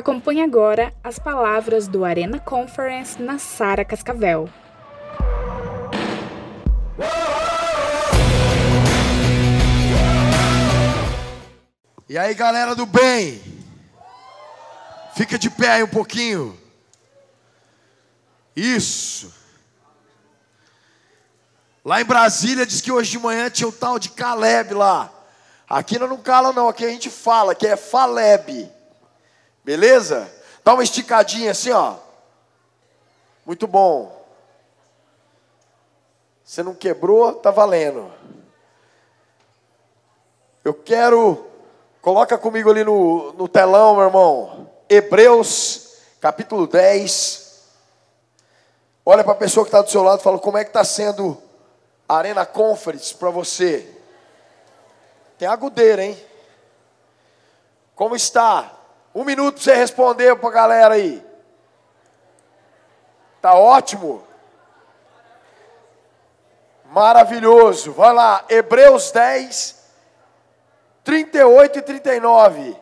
Acompanhe agora as palavras do Arena Conference na Sara Cascavel. E aí, galera do bem? Fica de pé aí um pouquinho. Isso. Lá em Brasília diz que hoje de manhã tinha o tal de Caleb lá. Aqui não cala não, aqui a gente fala que é Faleb. Beleza? Dá uma esticadinha assim, ó. Muito bom. Você não quebrou, tá valendo. Eu quero, coloca comigo ali no, no telão, meu irmão. Hebreus, capítulo 10. Olha para a pessoa que está do seu lado e fala: como é que está sendo a Arena Conference para você? Tem agudeira, hein? Como está? Um minuto para você responder para a galera aí. Tá ótimo? Maravilhoso. Vai lá, Hebreus 10, 38 e 39.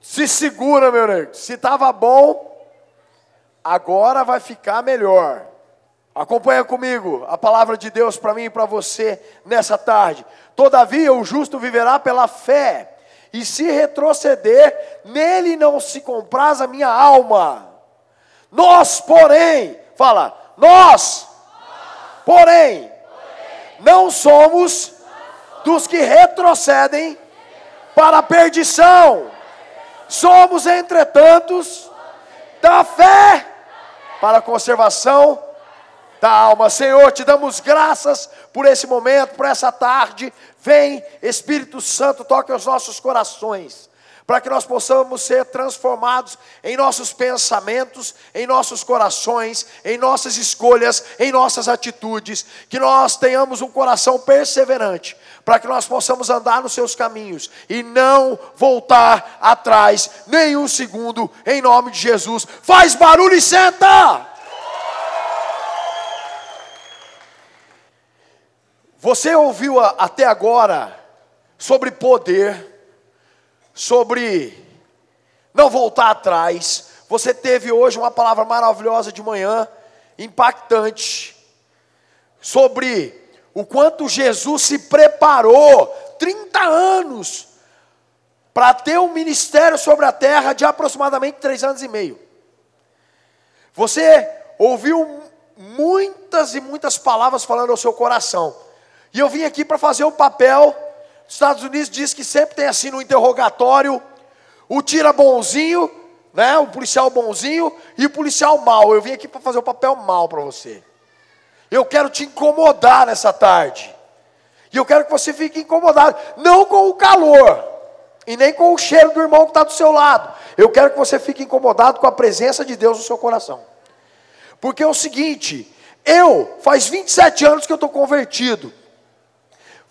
Se segura, meu amigo. Se estava bom, agora vai ficar melhor. Acompanha comigo a palavra de Deus para mim e para você nessa tarde. Todavia, o justo viverá pela fé e se retroceder, nele não se compraz a minha alma. Nós, porém, fala, nós, porém, não somos dos que retrocedem para a perdição. Somos, entretanto, da fé para a conservação da alma. Senhor, te damos graças por esse momento, por essa tarde. Vem, Espírito Santo, toque os nossos corações, para que nós possamos ser transformados em nossos pensamentos, em nossos corações, em nossas escolhas, em nossas atitudes, que nós tenhamos um coração perseverante, para que nós possamos andar nos seus caminhos e não voltar atrás nem um segundo, em nome de Jesus. Faz barulho e senta! Você ouviu até agora sobre poder, sobre não voltar atrás. Você teve hoje uma palavra maravilhosa de manhã, impactante, sobre o quanto Jesus se preparou 30 anos para ter um ministério sobre a terra de aproximadamente três anos e meio. Você ouviu muitas e muitas palavras falando ao seu coração. E eu vim aqui para fazer o papel. Os Estados Unidos diz que sempre tem assim no interrogatório o tira bonzinho, né? O policial bonzinho e o policial mal. Eu vim aqui para fazer o papel mal para você. Eu quero te incomodar nessa tarde. E eu quero que você fique incomodado, não com o calor e nem com o cheiro do irmão que está do seu lado. Eu quero que você fique incomodado com a presença de Deus no seu coração. Porque é o seguinte, eu faz 27 anos que eu estou convertido.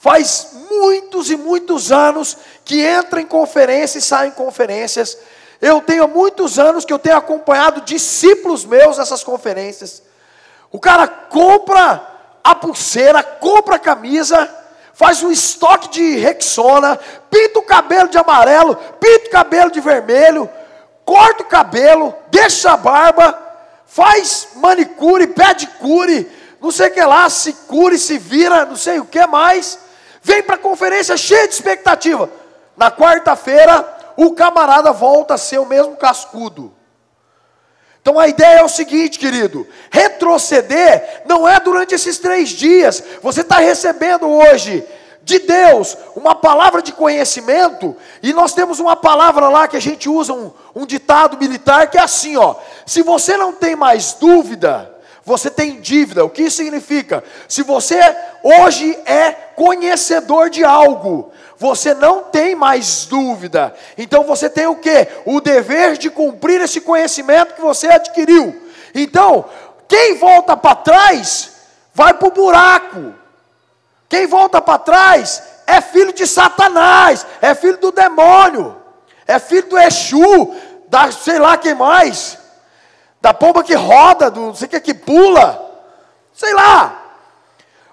Faz muitos e muitos anos que entra em conferências e sai em conferências. Eu tenho muitos anos que eu tenho acompanhado discípulos meus nessas conferências. O cara compra a pulseira, compra a camisa, faz um estoque de Rexona, pinta o cabelo de amarelo, pinta o cabelo de vermelho, corta o cabelo, deixa a barba, faz manicure, pedicure, não sei o que lá, se cure, se vira, não sei o que mais vem para a conferência cheio de expectativa. Na quarta-feira, o camarada volta a ser o mesmo cascudo. Então a ideia é o seguinte, querido: retroceder não é durante esses três dias. Você está recebendo hoje de Deus uma palavra de conhecimento, e nós temos uma palavra lá que a gente usa, um, um ditado militar, que é assim: ó, se você não tem mais dúvida, você tem dívida. O que isso significa? Se você hoje é conhecedor de algo, você não tem mais dúvida. Então você tem o que? O dever de cumprir esse conhecimento que você adquiriu. Então, quem volta para trás, vai para o buraco. Quem volta para trás é filho de Satanás, é filho do demônio, é filho do Exu, da sei lá quem mais da pomba que roda, do não sei o que que pula, sei lá.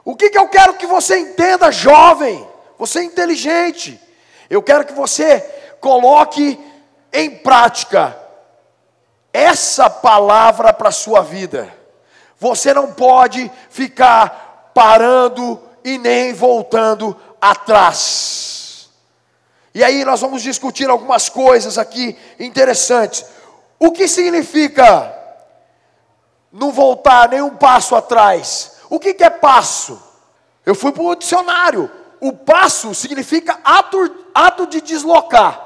O que, que eu quero que você entenda, jovem, você é inteligente, eu quero que você coloque em prática essa palavra para a sua vida. Você não pode ficar parando e nem voltando atrás. E aí nós vamos discutir algumas coisas aqui interessantes. O que significa não voltar nem um passo atrás? O que, que é passo? Eu fui para o dicionário. O passo significa ato, ato de deslocar.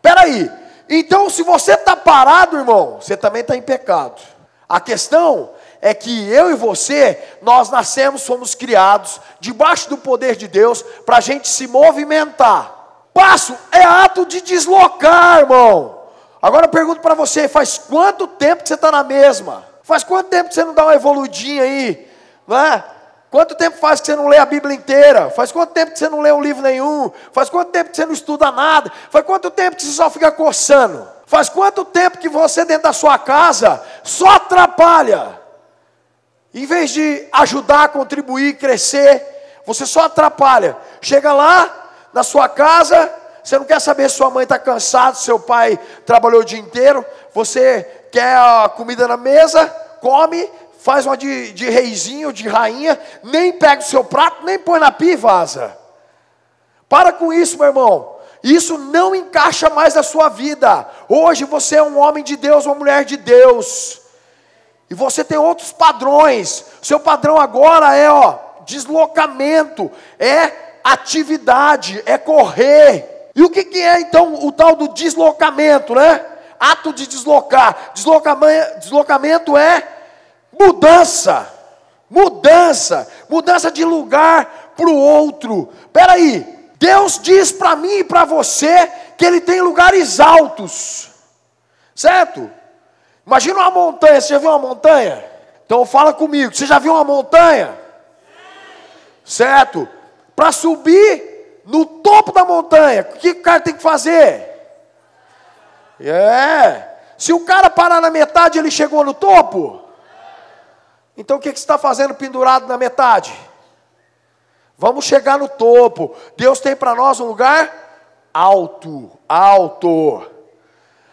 Peraí, então se você está parado, irmão, você também está em pecado. A questão é que eu e você, nós nascemos, fomos criados debaixo do poder de Deus para a gente se movimentar. Passo é ato de deslocar, irmão. Agora eu pergunto para você: faz quanto tempo que você está na mesma? Faz quanto tempo que você não dá uma evoludinha aí? Não é? Quanto tempo faz que você não lê a Bíblia inteira? Faz quanto tempo que você não lê um livro nenhum? Faz quanto tempo que você não estuda nada? Faz quanto tempo que você só fica coçando? Faz quanto tempo que você dentro da sua casa só atrapalha? Em vez de ajudar, contribuir, crescer, você só atrapalha. Chega lá na sua casa, você não quer saber se sua mãe está cansada, se seu pai trabalhou o dia inteiro, você quer a comida na mesa, come, faz uma de, de reizinho, de rainha, nem pega o seu prato, nem põe na pia e vaza. Para com isso, meu irmão. Isso não encaixa mais na sua vida. Hoje você é um homem de Deus, uma mulher de Deus. E você tem outros padrões. Seu padrão agora é, ó, deslocamento, é atividade, é correr. E o que, que é então o tal do deslocamento, né? Ato de deslocar. Deslocamento, é mudança. Mudança, mudança de lugar para o outro. Peraí, Deus diz para mim e para você que Ele tem lugares altos, certo? Imagina uma montanha, você já viu uma montanha? Então fala comigo, você já viu uma montanha? Certo? Para subir no topo da montanha, o que o cara tem que fazer? É. Se o cara parar na metade, ele chegou no topo? Então o que, que você está fazendo pendurado na metade? Vamos chegar no topo. Deus tem para nós um lugar alto, alto.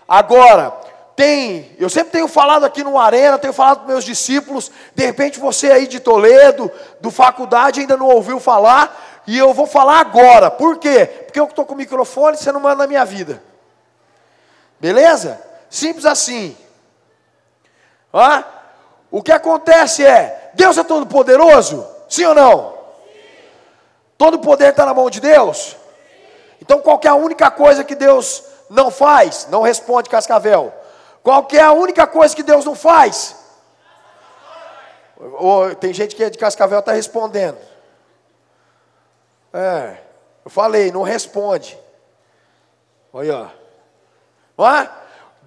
Agora, tem, eu sempre tenho falado aqui no Arena, tenho falado para meus discípulos, de repente você aí de Toledo, do faculdade, ainda não ouviu falar, e eu vou falar agora. Por quê? Porque eu estou com o microfone, você não manda na minha vida. Beleza? Simples assim. Ah? O que acontece é, Deus é todo poderoso? Sim ou não? Sim. Todo poder está na mão de Deus? Sim. Então qual é a única coisa que Deus não faz? Não responde Cascavel. Qual é a única coisa que Deus não faz? Ou, tem gente que é de Cascavel está respondendo. É, eu falei, não responde. Olha, ó. É?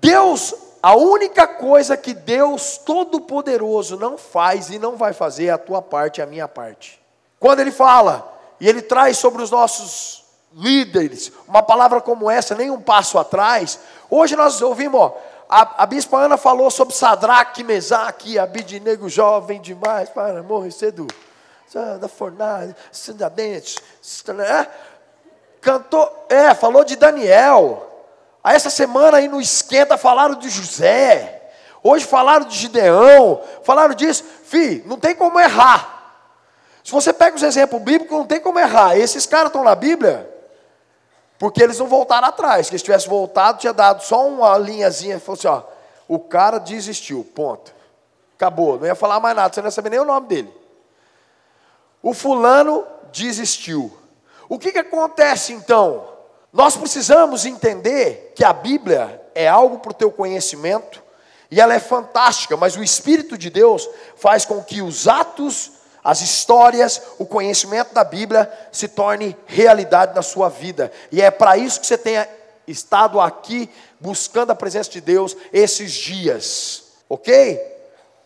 Deus, a única coisa que Deus Todo-Poderoso não faz e não vai fazer é a tua parte e a minha parte. Quando Ele fala, e Ele traz sobre os nossos líderes uma palavra como essa, nem um passo atrás. Hoje nós ouvimos, ó, a, a bispa Ana falou sobre Sadraque, Mesaque, Abidinego jovem demais para morrer cedo. Da fornalha, dentes, né? cantou, é, falou de Daniel. Essa semana aí no esquenta falaram de José. Hoje falaram de Gideão, falaram disso. Fi, não tem como errar. Se você pega os exemplos bíblicos, não tem como errar. Esses caras estão na Bíblia, porque eles não voltaram atrás. Se eles tivessem voltado, tinha dado só uma linhazinha falou assim: ó, o cara desistiu, ponto. Acabou, não ia falar mais nada, você não ia saber nem o nome dele. O fulano desistiu. O que, que acontece então? Nós precisamos entender que a Bíblia é algo para o teu conhecimento, e ela é fantástica, mas o Espírito de Deus faz com que os atos as histórias, o conhecimento da Bíblia se torne realidade na sua vida. E é para isso que você tenha estado aqui buscando a presença de Deus esses dias. Ok?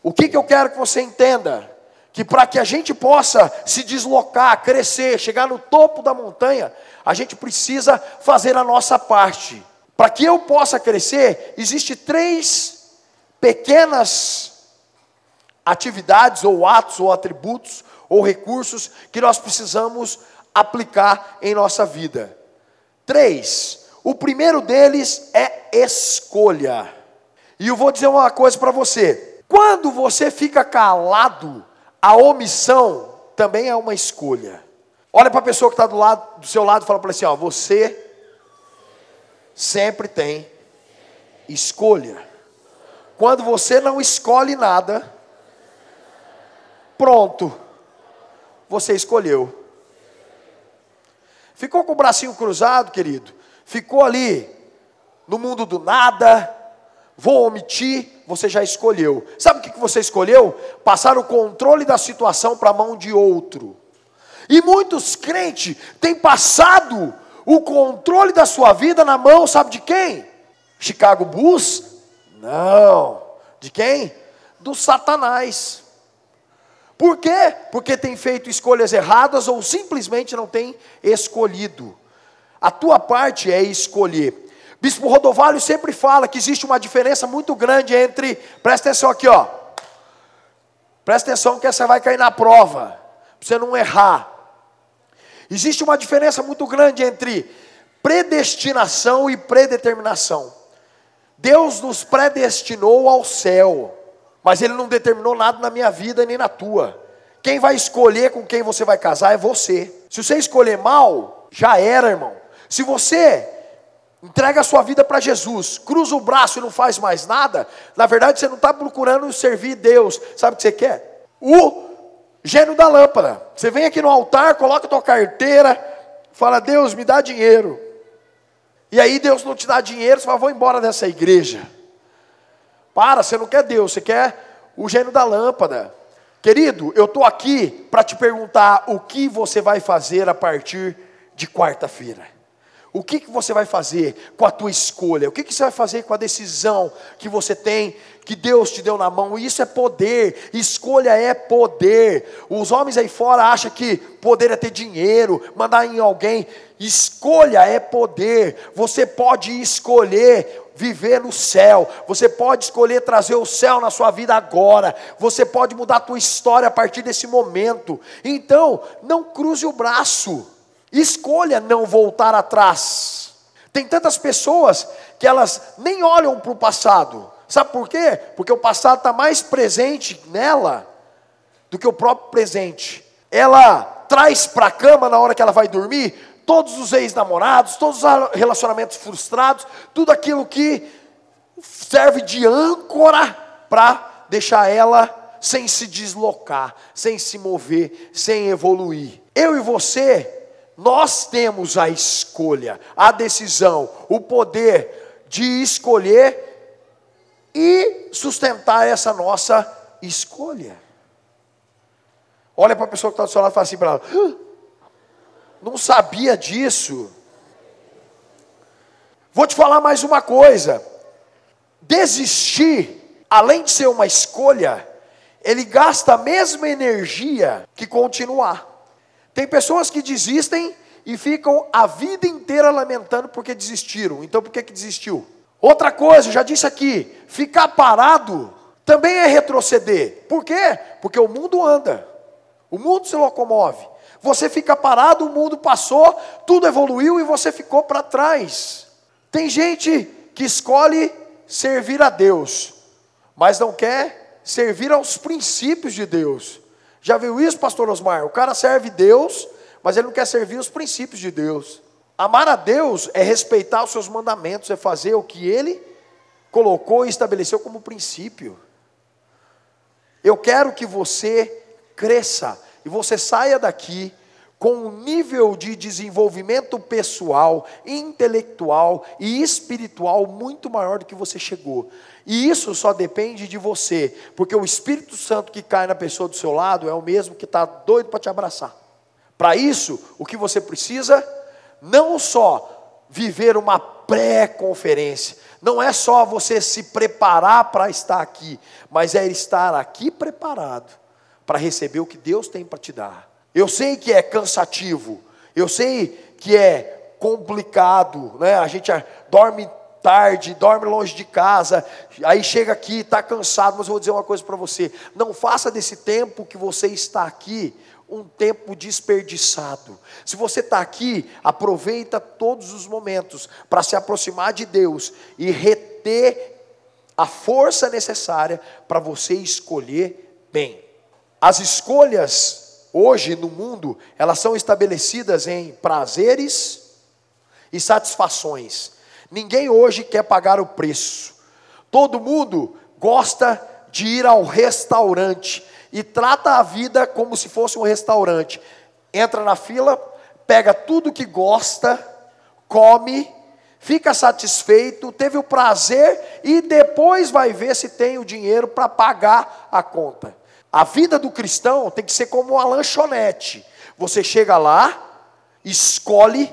O que, que eu quero que você entenda? Que para que a gente possa se deslocar, crescer, chegar no topo da montanha, a gente precisa fazer a nossa parte. Para que eu possa crescer, existe três pequenas atividades ou atos ou atributos ou recursos que nós precisamos aplicar em nossa vida. Três. O primeiro deles é escolha. E eu vou dizer uma coisa para você: quando você fica calado, a omissão também é uma escolha. Olha para a pessoa que está do, lado, do seu lado e fala para assim: ó, você sempre tem escolha. Quando você não escolhe nada, pronto, você escolheu. Ficou com o bracinho cruzado, querido? Ficou ali no mundo do nada? Vou omitir, você já escolheu. Sabe o que você escolheu? Passar o controle da situação para a mão de outro. E muitos crentes têm passado o controle da sua vida na mão, sabe de quem? Chicago Bulls? Não. De quem? Do Satanás. Por quê? Porque tem feito escolhas erradas ou simplesmente não tem escolhido. A tua parte é escolher. Bispo Rodovalho sempre fala que existe uma diferença muito grande entre, presta atenção aqui, ó. Presta atenção que você vai cair na prova, para você não errar. Existe uma diferença muito grande entre predestinação e predeterminação. Deus nos predestinou ao céu, mas Ele não determinou nada na minha vida nem na tua. Quem vai escolher com quem você vai casar é você. Se você escolher mal, já era, irmão. Se você entrega a sua vida para Jesus, cruza o braço e não faz mais nada, na verdade você não está procurando servir Deus. Sabe o que você quer? O gênio da lâmpada. Você vem aqui no altar, coloca a tua carteira, fala, Deus, me dá dinheiro. E aí Deus não te dá dinheiro, você fala, vou embora dessa igreja. Para, você não quer Deus, você quer o gênio da lâmpada. Querido, eu estou aqui para te perguntar o que você vai fazer a partir de quarta-feira. O que, que você vai fazer com a tua escolha? O que, que você vai fazer com a decisão que você tem, que Deus te deu na mão? Isso é poder, escolha é poder. Os homens aí fora acham que poder é ter dinheiro, mandar em alguém. Escolha é poder. Você pode escolher viver no céu. Você pode escolher trazer o céu na sua vida agora. Você pode mudar a tua história a partir desse momento. Então, não cruze o braço. Escolha não voltar atrás. Tem tantas pessoas que elas nem olham para o passado. Sabe por quê? Porque o passado está mais presente nela do que o próprio presente. Ela traz para a cama na hora que ela vai dormir todos os ex-namorados, todos os relacionamentos frustrados, tudo aquilo que serve de âncora para deixar ela sem se deslocar, sem se mover, sem evoluir. Eu e você nós temos a escolha, a decisão, o poder de escolher e sustentar essa nossa escolha. Olha para a pessoa que está do seu lado e fala assim para ela: ah, não sabia disso. Vou te falar mais uma coisa. Desistir, além de ser uma escolha, ele gasta a mesma energia que continuar. Tem pessoas que desistem e ficam a vida inteira lamentando porque desistiram. Então por que, que desistiu? Outra coisa, já disse aqui, ficar parado também é retroceder. Por quê? Porque o mundo anda, o mundo se locomove. Você fica parado, o mundo passou, tudo evoluiu e você ficou para trás. Tem gente que escolhe servir a Deus, mas não quer servir aos princípios de Deus. Já viu isso, pastor Osmar? O cara serve Deus, mas ele não quer servir os princípios de Deus. Amar a Deus é respeitar os seus mandamentos, é fazer o que ele colocou e estabeleceu como princípio. Eu quero que você cresça e você saia daqui com um nível de desenvolvimento pessoal, intelectual e espiritual muito maior do que você chegou. E isso só depende de você, porque o Espírito Santo que cai na pessoa do seu lado é o mesmo que está doido para te abraçar. Para isso, o que você precisa, não só viver uma pré-conferência, não é só você se preparar para estar aqui, mas é estar aqui preparado para receber o que Deus tem para te dar. Eu sei que é cansativo, eu sei que é complicado, né? A gente dorme tarde, dorme longe de casa, aí chega aqui, está cansado, mas eu vou dizer uma coisa para você: não faça desse tempo que você está aqui um tempo desperdiçado. Se você está aqui, aproveita todos os momentos para se aproximar de Deus e reter a força necessária para você escolher bem. As escolhas hoje no mundo, elas são estabelecidas em prazeres e satisfações. Ninguém hoje quer pagar o preço. Todo mundo gosta de ir ao restaurante e trata a vida como se fosse um restaurante. Entra na fila, pega tudo que gosta, come, fica satisfeito, teve o prazer e depois vai ver se tem o dinheiro para pagar a conta. A vida do cristão tem que ser como uma lanchonete. Você chega lá, escolhe,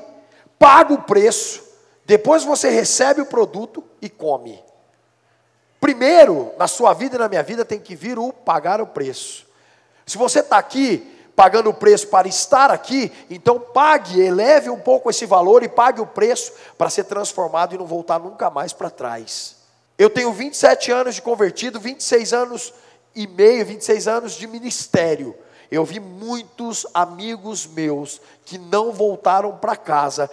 paga o preço, depois você recebe o produto e come. Primeiro, na sua vida e na minha vida, tem que vir o pagar o preço. Se você está aqui pagando o preço para estar aqui, então pague, eleve um pouco esse valor e pague o preço para ser transformado e não voltar nunca mais para trás. Eu tenho 27 anos de convertido, 26 anos e meio, 26 anos de ministério. Eu vi muitos amigos meus que não voltaram para casa,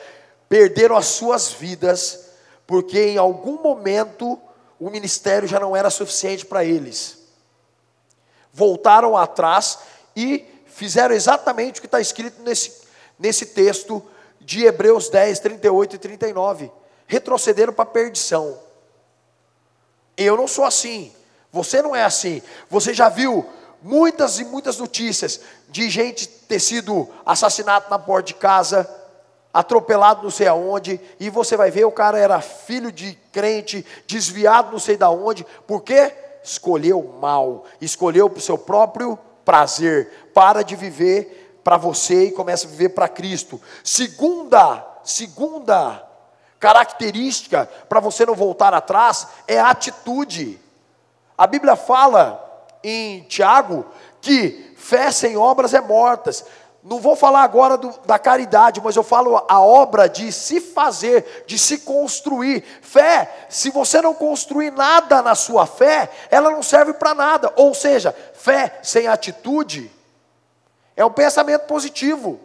perderam as suas vidas, porque em algum momento o ministério já não era suficiente para eles. Voltaram atrás e fizeram exatamente o que está escrito nesse, nesse texto de Hebreus 10, 38 e 39. Retrocederam para a perdição. Eu não sou assim. Você não é assim. Você já viu muitas e muitas notícias de gente ter sido assassinado na porta de casa, atropelado não sei aonde, e você vai ver o cara era filho de crente, desviado não sei da onde, porque escolheu mal, escolheu para o seu próprio prazer. Para de viver para você e começa a viver para Cristo. Segunda, segunda característica para você não voltar atrás é a atitude. A Bíblia fala em Tiago que fé sem obras é mortas. Não vou falar agora do, da caridade, mas eu falo a obra de se fazer, de se construir. Fé, se você não construir nada na sua fé, ela não serve para nada. Ou seja, fé sem atitude é um pensamento positivo.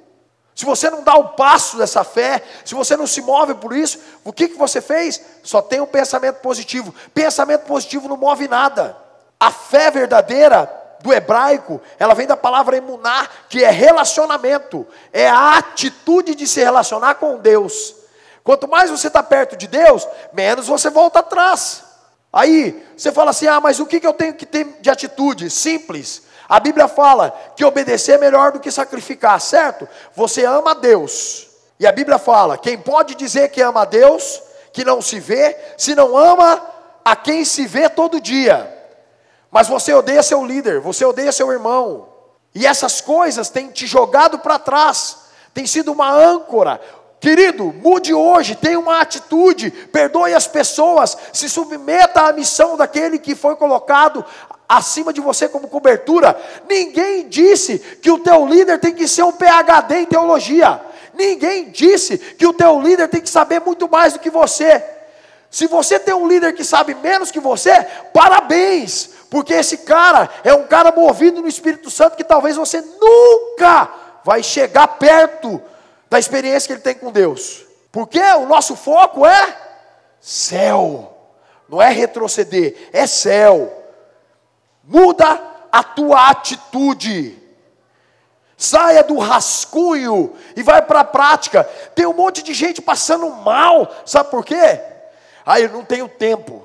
Se você não dá o passo dessa fé, se você não se move por isso, o que, que você fez? Só tem um pensamento positivo. Pensamento positivo não move nada. A fé verdadeira do hebraico, ela vem da palavra emuná, que é relacionamento, é a atitude de se relacionar com Deus. Quanto mais você está perto de Deus, menos você volta atrás. Aí você fala assim: ah, mas o que, que eu tenho que ter de atitude? Simples. A Bíblia fala que obedecer é melhor do que sacrificar, certo? Você ama a Deus. E a Bíblia fala: quem pode dizer que ama a Deus, que não se vê, se não ama a quem se vê todo dia. Mas você odeia seu líder, você odeia seu irmão. E essas coisas têm te jogado para trás, tem sido uma âncora. Querido, mude hoje, tenha uma atitude, perdoe as pessoas, se submeta à missão daquele que foi colocado acima de você como cobertura. Ninguém disse que o teu líder tem que ser um PhD em teologia. Ninguém disse que o teu líder tem que saber muito mais do que você. Se você tem um líder que sabe menos que você, parabéns, porque esse cara é um cara movido no Espírito Santo que talvez você nunca vai chegar perto da experiência que ele tem com Deus. Porque o nosso foco é céu. Não é retroceder, é céu. Muda a tua atitude. Saia do rascunho e vai para a prática. Tem um monte de gente passando mal, sabe por quê? Ah, eu não tenho tempo.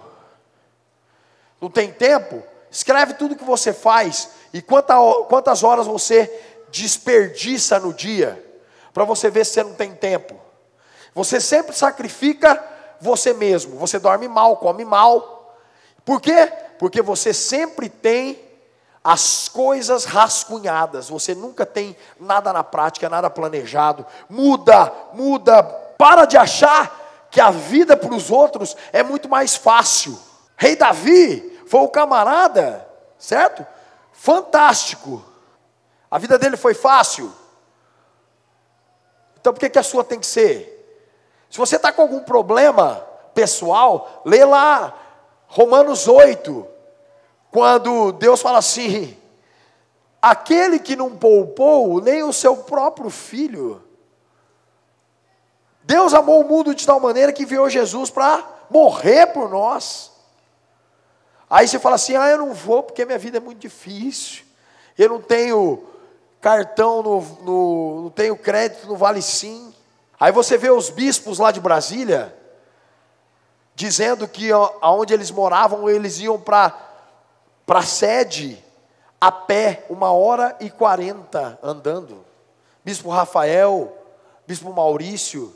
Não tem tempo? Escreve tudo que você faz e quantas horas você desperdiça no dia, para você ver se você não tem tempo. Você sempre sacrifica você mesmo. Você dorme mal, come mal. Por quê? Porque você sempre tem as coisas rascunhadas, você nunca tem nada na prática, nada planejado. Muda, muda, para de achar que a vida para os outros é muito mais fácil. Rei Davi foi o camarada, certo? Fantástico. A vida dele foi fácil. Então por que, que a sua tem que ser? Se você está com algum problema pessoal, lê lá Romanos 8, quando Deus fala assim: aquele que não poupou nem o seu próprio filho. Deus amou o mundo de tal maneira que enviou Jesus para morrer por nós. Aí você fala assim: ah, eu não vou porque minha vida é muito difícil. Eu não tenho cartão, no, no, não tenho crédito no Vale Sim. Aí você vê os bispos lá de Brasília, dizendo que aonde eles moravam, eles iam para a sede a pé, uma hora e quarenta andando. Bispo Rafael, Bispo Maurício.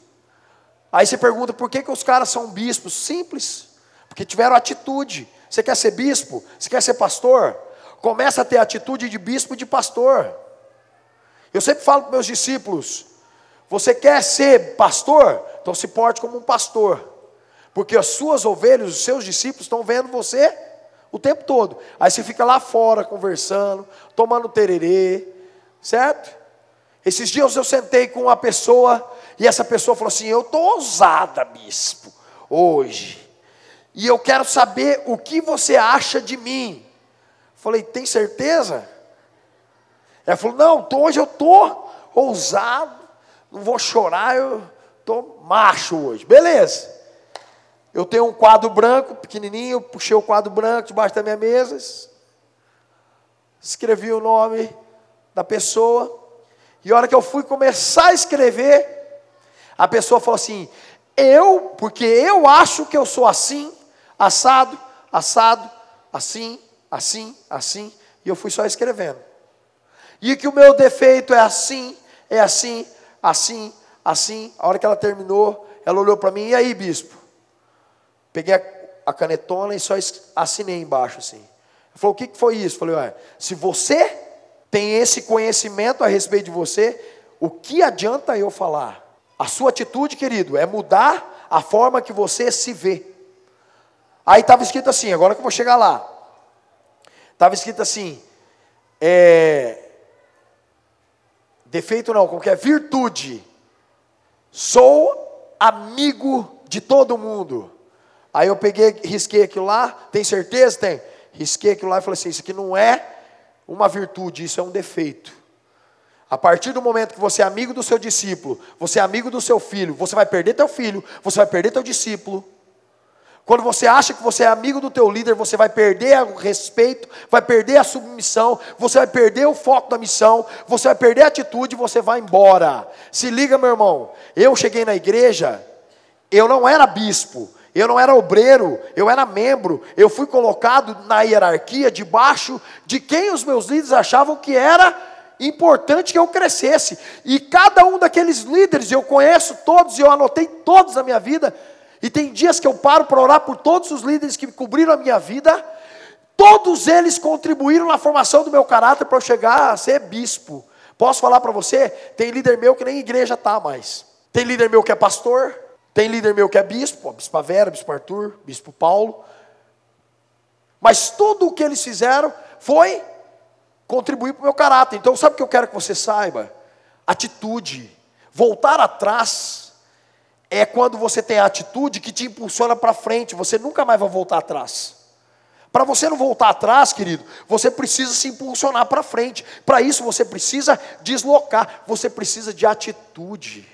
Aí você pergunta por que, que os caras são bispos? Simples, porque tiveram atitude. Você quer ser bispo? Você quer ser pastor? Começa a ter atitude de bispo e de pastor. Eu sempre falo para meus discípulos: você quer ser pastor? Então se porte como um pastor. Porque as suas ovelhas, os seus discípulos estão vendo você o tempo todo. Aí você fica lá fora conversando, tomando tererê, certo? Esses dias eu sentei com uma pessoa e essa pessoa falou assim: Eu estou ousada, bispo, hoje. E eu quero saber o que você acha de mim. Falei, tem certeza? Ela falou, não, hoje eu estou ousado, não vou chorar, eu estou macho hoje. Beleza. Eu tenho um quadro branco, pequenininho, puxei o quadro branco debaixo da minha mesa, escrevi o nome da pessoa, e a hora que eu fui começar a escrever, a pessoa falou assim: Eu, porque eu acho que eu sou assim, assado, assado, assim, assim, assim, e eu fui só escrevendo. E que o meu defeito é assim, é assim, assim, assim. A hora que ela terminou, ela olhou para mim, e aí, bispo? Peguei a, a canetona e só assinei embaixo assim. Ela falou: o que, que foi isso? Eu falei: se você tem esse conhecimento a respeito de você, o que adianta eu falar? A sua atitude, querido, é mudar a forma que você se vê. Aí estava escrito assim, agora que eu vou chegar lá. Estava escrito assim, é, defeito não, qualquer virtude. Sou amigo de todo mundo. Aí eu peguei, risquei aquilo lá, tem certeza? Tem. Risquei aquilo lá e falei assim: isso aqui não é uma virtude, isso é um defeito. A partir do momento que você é amigo do seu discípulo, você é amigo do seu filho, você vai perder teu filho, você vai perder teu discípulo. Quando você acha que você é amigo do teu líder, você vai perder o respeito, vai perder a submissão, você vai perder o foco da missão, você vai perder a atitude, você vai embora. Se liga, meu irmão. Eu cheguei na igreja, eu não era bispo, eu não era obreiro, eu era membro. Eu fui colocado na hierarquia debaixo de quem os meus líderes achavam que era importante que eu crescesse. E cada um daqueles líderes, eu conheço todos e eu anotei todos na minha vida. E tem dias que eu paro para orar por todos os líderes que cobriram a minha vida. Todos eles contribuíram na formação do meu caráter para eu chegar a ser bispo. Posso falar para você? Tem líder meu que nem igreja tá mais. Tem líder meu que é pastor, tem líder meu que é bispo, bispo Vera, bispo Arthur, bispo Paulo. Mas tudo o que eles fizeram foi contribuir para o meu caráter. Então, sabe o que eu quero que você saiba? Atitude. Voltar atrás é quando você tem a atitude que te impulsiona para frente, você nunca mais vai voltar atrás. Para você não voltar atrás, querido, você precisa se impulsionar para frente. Para isso você precisa deslocar, você precisa de atitude.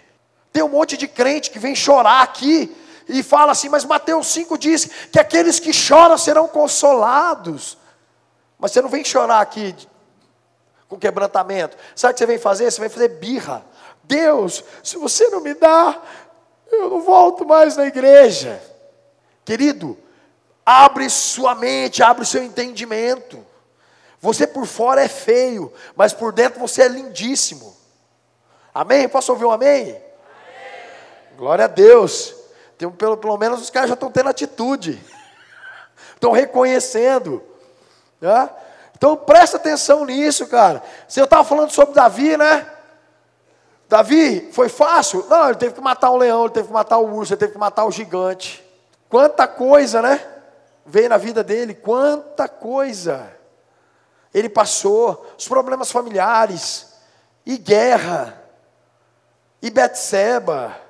Tem um monte de crente que vem chorar aqui e fala assim, mas Mateus 5 diz que aqueles que choram serão consolados. Mas você não vem chorar aqui com quebrantamento. Sabe o que você vem fazer? Você vem fazer birra. Deus, se você não me dá, eu não volto mais na igreja. Querido, abre sua mente, abre seu entendimento. Você por fora é feio, mas por dentro você é lindíssimo. Amém? Posso ouvir um amém? Glória a Deus. Tem, pelo, pelo menos os caras já estão tendo atitude. Estão reconhecendo. Né? Então presta atenção nisso, cara. Eu estava falando sobre Davi, né? Davi, foi fácil? Não, ele teve que matar um leão, ele teve que matar o urso, ele teve que matar o gigante. Quanta coisa, né? Veio na vida dele, quanta coisa. Ele passou, os problemas familiares, e guerra, e Betseba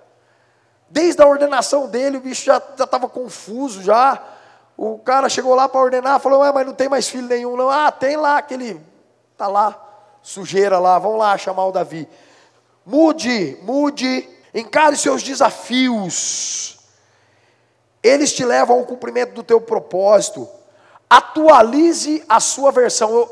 Desde a ordenação dele, o bicho já estava confuso, já. O cara chegou lá para ordenar, falou, Ué, mas não tem mais filho nenhum, não. Ah, tem lá aquele, tá lá, sujeira lá, vamos lá chamar o Davi. Mude, mude, encare seus desafios. Eles te levam ao cumprimento do teu propósito. Atualize a sua versão.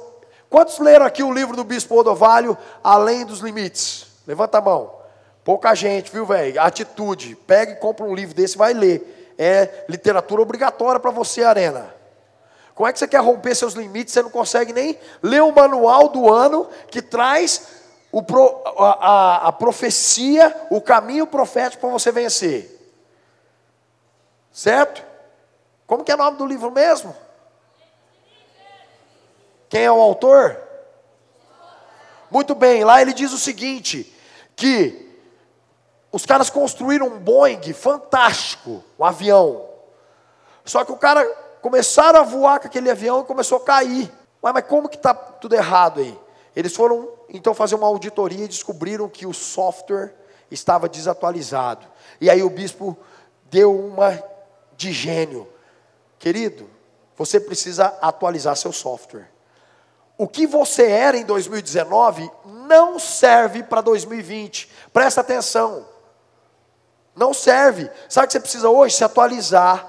Quantos leram aqui o livro do Bispo Odovalho, Além dos Limites? Levanta a mão. Pouca gente, viu, velho? Atitude. Pega e compra um livro desse, vai ler. É literatura obrigatória para você, Arena. Como é que você quer romper seus limites? Você não consegue nem ler o manual do ano que traz pro, a, a, a profecia, o caminho profético para você vencer. Certo? Como que é o nome do livro mesmo? Quem é o autor? Muito bem, lá ele diz o seguinte: que os caras construíram um Boeing fantástico, um avião. Só que o cara começaram a voar com aquele avião e começou a cair. Ué, mas como que está tudo errado aí? Eles foram então fazer uma auditoria e descobriram que o software estava desatualizado. E aí o bispo deu uma de gênio. Querido, você precisa atualizar seu software. O que você era em 2019 não serve para 2020. Presta atenção. Não serve. Sabe o que você precisa hoje? Se atualizar.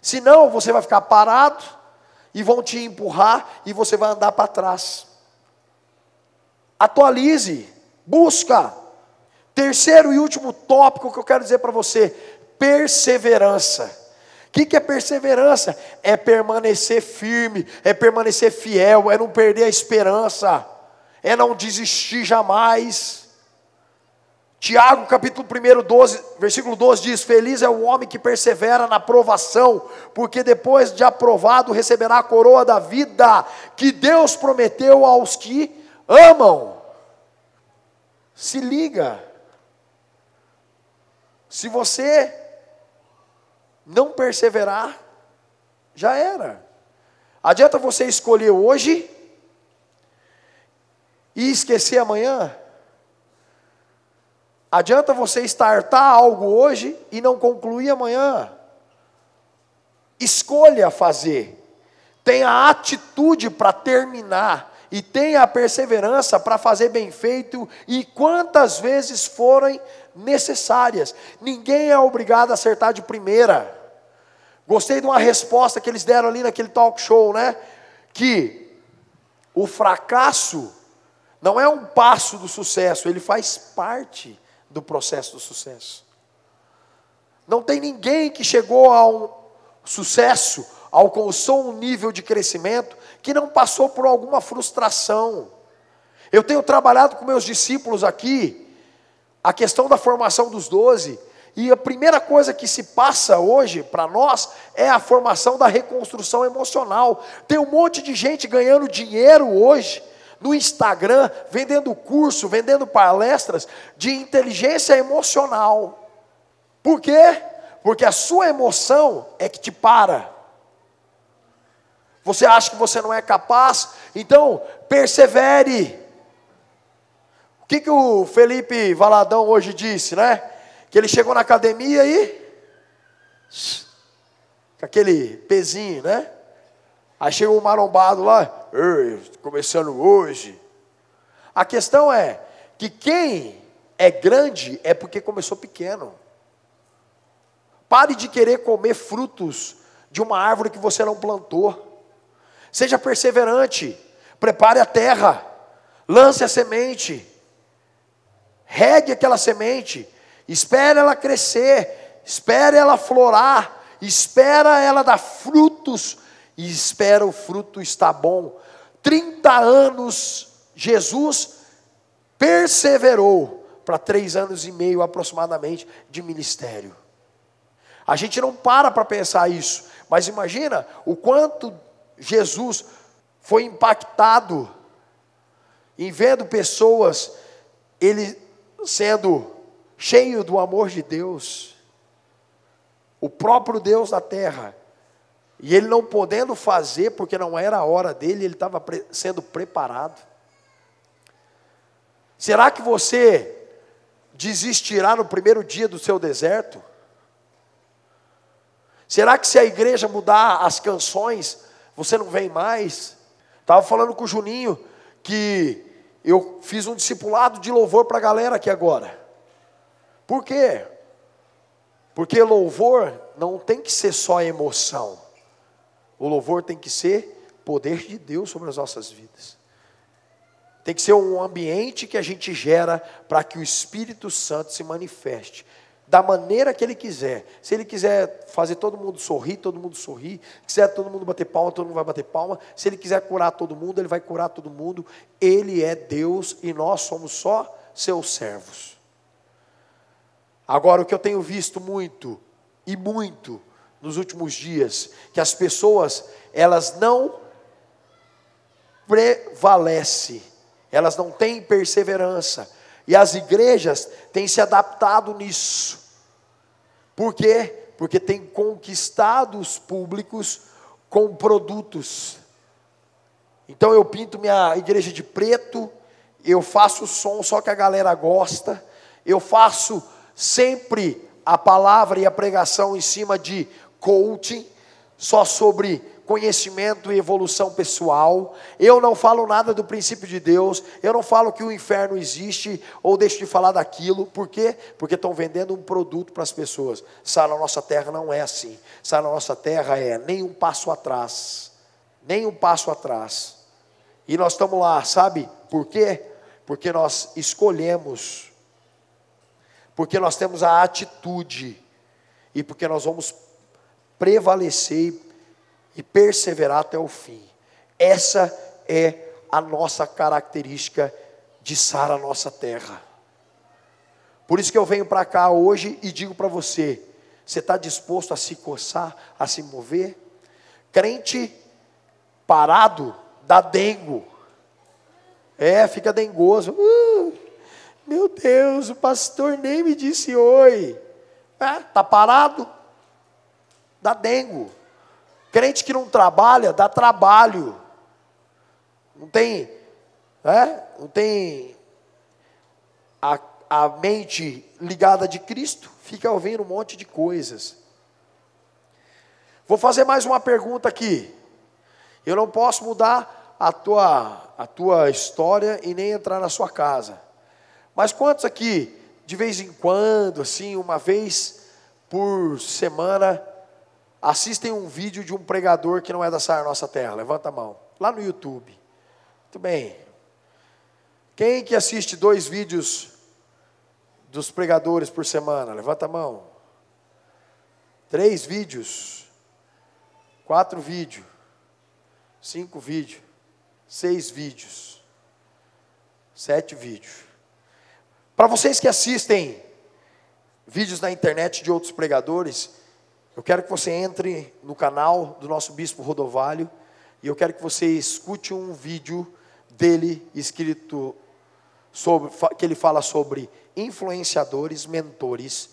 Senão você vai ficar parado e vão te empurrar e você vai andar para trás. Atualize, busca. Terceiro e último tópico que eu quero dizer para você: perseverança que, que é perseverança? É permanecer firme, é permanecer fiel, é não perder a esperança, é não desistir jamais. Tiago, capítulo 1, 12, versículo 12 diz: Feliz é o homem que persevera na provação, porque depois de aprovado receberá a coroa da vida que Deus prometeu aos que amam. Se liga. Se você não perseverar, já era. Adianta você escolher hoje e esquecer amanhã? Adianta você startar algo hoje e não concluir amanhã? Escolha fazer. Tenha atitude para terminar e tenha a perseverança para fazer bem feito e quantas vezes forem necessárias. Ninguém é obrigado a acertar de primeira. Gostei de uma resposta que eles deram ali naquele talk show, né? Que o fracasso não é um passo do sucesso, ele faz parte do processo do sucesso. Não tem ninguém que chegou a um sucesso, alcançou um nível de crescimento, que não passou por alguma frustração. Eu tenho trabalhado com meus discípulos aqui, a questão da formação dos doze, e a primeira coisa que se passa hoje para nós é a formação da reconstrução emocional. Tem um monte de gente ganhando dinheiro hoje no Instagram, vendendo curso, vendendo palestras de inteligência emocional. Por quê? Porque a sua emoção é que te para. Você acha que você não é capaz? Então, persevere. O que, que o Felipe Valadão hoje disse, né? Que ele chegou na academia e. Com aquele pezinho, né? Aí chegou um marombado lá, começando hoje. A questão é que quem é grande é porque começou pequeno. Pare de querer comer frutos de uma árvore que você não plantou. Seja perseverante. Prepare a terra. Lance a semente regue aquela semente, espere ela crescer, espere ela florar, espera ela dar frutos, e espera o fruto estar bom. 30 anos Jesus perseverou para três anos e meio aproximadamente de ministério. A gente não para para pensar isso, mas imagina o quanto Jesus foi impactado em vendo pessoas ele sendo cheio do amor de Deus, o próprio Deus da terra, e ele não podendo fazer porque não era a hora dele, ele estava pre sendo preparado. Será que você desistirá no primeiro dia do seu deserto? Será que se a igreja mudar as canções, você não vem mais? Estava falando com o Juninho que eu fiz um discipulado de louvor para a galera aqui agora. Por quê? Porque louvor não tem que ser só emoção. O louvor tem que ser poder de Deus sobre as nossas vidas. Tem que ser um ambiente que a gente gera para que o Espírito Santo se manifeste da maneira que ele quiser. Se ele quiser fazer todo mundo sorrir, todo mundo sorrir. Se quiser todo mundo bater palma, todo mundo vai bater palma. Se ele quiser curar todo mundo, ele vai curar todo mundo. Ele é Deus e nós somos só seus servos. Agora, o que eu tenho visto muito e muito nos últimos dias, que as pessoas, elas não prevalecem, elas não têm perseverança, e as igrejas têm se adaptado nisso. Por quê? Porque têm conquistado os públicos com produtos. Então eu pinto minha igreja de preto, eu faço som só que a galera gosta, eu faço sempre a palavra e a pregação em cima de coaching, só sobre conhecimento e evolução pessoal. Eu não falo nada do princípio de Deus. Eu não falo que o inferno existe ou deixo de falar daquilo. Por quê? Porque estão vendendo um produto para as pessoas. Sara, nossa terra não é assim. Sara, nossa terra é nem um passo atrás. Nem um passo atrás. E nós estamos lá, sabe por quê? Porque nós escolhemos. Porque nós temos a atitude. E porque nós vamos prevalecer e perseverar até o fim. Essa é a nossa característica de Sara, nossa terra. Por isso que eu venho para cá hoje e digo para você: você está disposto a se coçar, a se mover? Crente parado dá dengo. É, fica dengoso. Uh, meu Deus, o pastor nem me disse oi. É, tá parado? Dá dengo. Crente que não trabalha, dá trabalho. Não tem, é? não tem a, a mente ligada de Cristo, fica ouvindo um monte de coisas. Vou fazer mais uma pergunta aqui. Eu não posso mudar a tua, a tua história e nem entrar na sua casa. Mas quantos aqui, de vez em quando, assim, uma vez por semana, assistem um vídeo de um pregador que não é da Nossa Terra? Levanta a mão. Lá no YouTube. Muito bem. Quem que assiste dois vídeos dos pregadores por semana? Levanta a mão. Três vídeos. Quatro vídeos. Cinco vídeos. Seis vídeos. Sete vídeos. Para vocês que assistem vídeos na internet de outros pregadores, eu quero que você entre no canal do nosso bispo Rodovalho e eu quero que você escute um vídeo dele escrito sobre que ele fala sobre influenciadores, mentores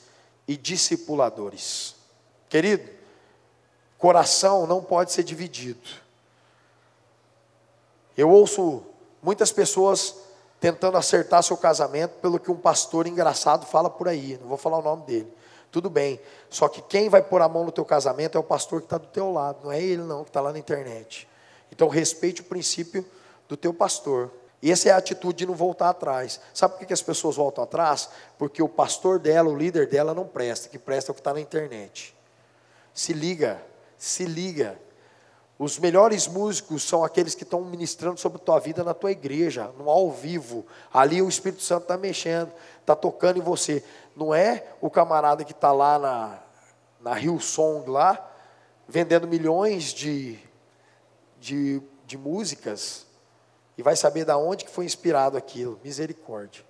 e discipuladores. Querido, coração não pode ser dividido. Eu ouço muitas pessoas tentando acertar seu casamento pelo que um pastor engraçado fala por aí, não vou falar o nome dele. Tudo bem. Só que quem vai pôr a mão no teu casamento é o pastor que está do teu lado, não é ele não, que está lá na internet. Então respeite o princípio do teu pastor. E essa é a atitude de não voltar atrás. Sabe por que as pessoas voltam atrás? Porque o pastor dela, o líder dela não presta, que presta é o que está na internet. Se liga, se liga. Os melhores músicos são aqueles que estão ministrando sobre a tua vida na tua igreja, no ao vivo. Ali o Espírito Santo está mexendo, está tocando em você. Não é o camarada que está lá na, na Rio Song, lá, vendendo milhões de, de, de músicas, e vai saber da onde que foi inspirado aquilo. Misericórdia.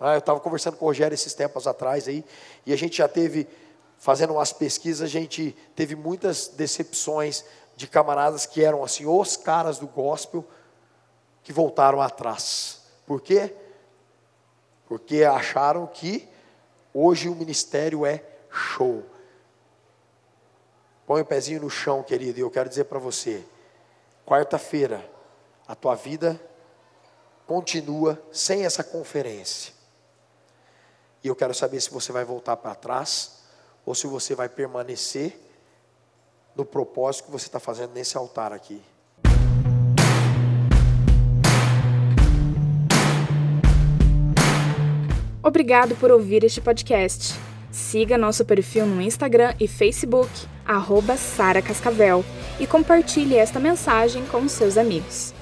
Ah, eu estava conversando com o Rogério esses tempos atrás aí, e a gente já teve, fazendo umas pesquisas, a gente teve muitas decepções de camaradas que eram assim, os caras do gospel, que voltaram atrás. Por quê? Porque acharam que hoje o ministério é show. Põe o pezinho no chão, querido, e eu quero dizer para você: quarta-feira, a tua vida continua sem essa conferência. E eu quero saber se você vai voltar para trás ou se você vai permanecer no propósito que você está fazendo nesse altar aqui. Obrigado por ouvir este podcast. Siga nosso perfil no Instagram e Facebook, arroba Sara Cascavel, e compartilhe esta mensagem com seus amigos.